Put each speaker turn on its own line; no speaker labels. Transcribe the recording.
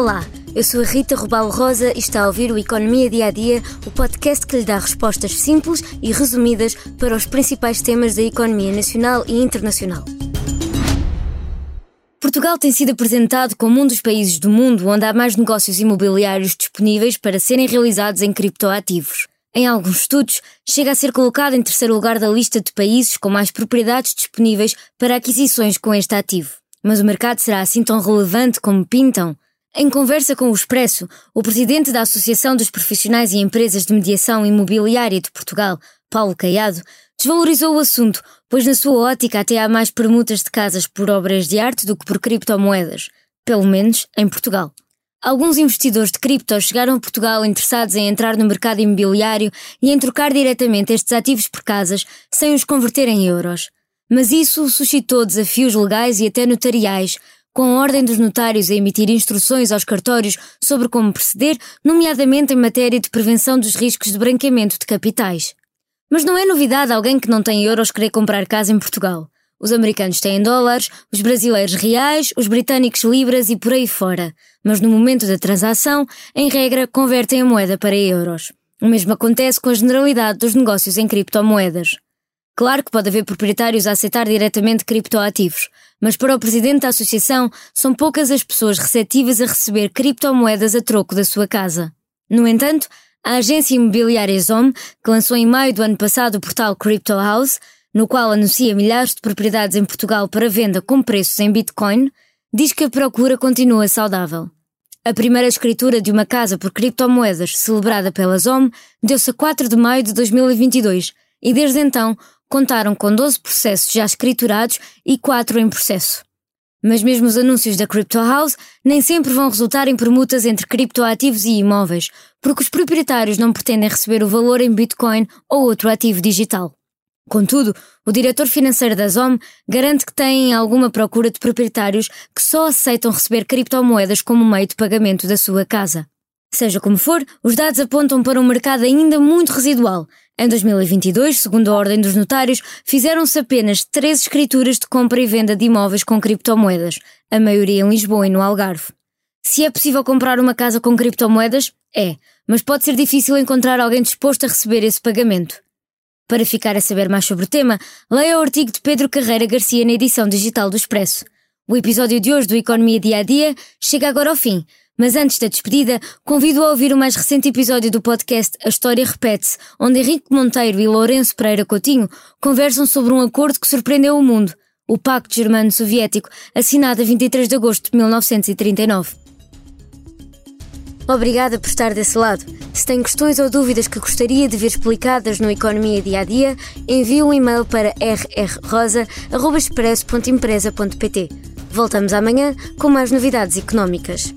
Olá, eu sou a Rita Rubalo Rosa e está a ouvir o Economia Dia a Dia, o podcast que lhe dá respostas simples e resumidas para os principais temas da economia nacional e internacional. Portugal tem sido apresentado como um dos países do mundo onde há mais negócios imobiliários disponíveis para serem realizados em criptoativos. Em alguns estudos, chega a ser colocado em terceiro lugar da lista de países com mais propriedades disponíveis para aquisições com este ativo. Mas o mercado será assim tão relevante como pintam? Em conversa com o Expresso, o presidente da Associação dos Profissionais e Empresas de Mediação Imobiliária de Portugal, Paulo Caiado, desvalorizou o assunto, pois na sua ótica até há mais permutas de casas por obras de arte do que por criptomoedas, pelo menos em Portugal. Alguns investidores de cripto chegaram a Portugal interessados em entrar no mercado imobiliário e em trocar diretamente estes ativos por casas sem os converter em euros. Mas isso suscitou desafios legais e até notariais, com a ordem dos notários a emitir instruções aos cartórios sobre como proceder, nomeadamente em matéria de prevenção dos riscos de branqueamento de capitais. Mas não é novidade alguém que não tem euros querer comprar casa em Portugal. Os americanos têm dólares, os brasileiros reais, os britânicos libras e por aí fora. Mas no momento da transação, em regra, convertem a moeda para euros. O mesmo acontece com a generalidade dos negócios em criptomoedas. Claro que pode haver proprietários a aceitar diretamente criptoativos, mas para o presidente da associação são poucas as pessoas receptivas a receber criptomoedas a troco da sua casa. No entanto, a agência imobiliária Zom, que lançou em maio do ano passado o portal Crypto House, no qual anuncia milhares de propriedades em Portugal para venda com preços em Bitcoin, diz que a procura continua saudável. A primeira escritura de uma casa por criptomoedas, celebrada pela ZOM, deu-se a 4 de maio de 2022 e desde então contaram com 12 processos já escriturados e 4 em processo. Mas mesmo os anúncios da Crypto House nem sempre vão resultar em permutas entre criptoativos e imóveis, porque os proprietários não pretendem receber o valor em Bitcoin ou outro ativo digital. Contudo, o diretor financeiro da ZOM garante que tem alguma procura de proprietários que só aceitam receber criptomoedas como meio de pagamento da sua casa. Seja como for, os dados apontam para um mercado ainda muito residual, em 2022, segundo a Ordem dos Notários, fizeram-se apenas três escrituras de compra e venda de imóveis com criptomoedas, a maioria em Lisboa e no Algarve. Se é possível comprar uma casa com criptomoedas, é, mas pode ser difícil encontrar alguém disposto a receber esse pagamento. Para ficar a saber mais sobre o tema, leia o artigo de Pedro Carreira Garcia na edição digital do Expresso. O episódio de hoje do Economia Dia a Dia chega agora ao fim, mas antes da despedida, convido a ouvir o mais recente episódio do podcast A História Repete-se, onde Henrique Monteiro e Lourenço Pereira Coutinho conversam sobre um acordo que surpreendeu o mundo, o Pacto Germano-Soviético, assinado a 23 de agosto de 1939. Obrigada por estar desse lado. Se tem questões ou dúvidas que gostaria de ver explicadas no Economia Dia a Dia, envie um e-mail para rrrosa.expresso.empresa.pt. Voltamos amanhã com mais novidades económicas.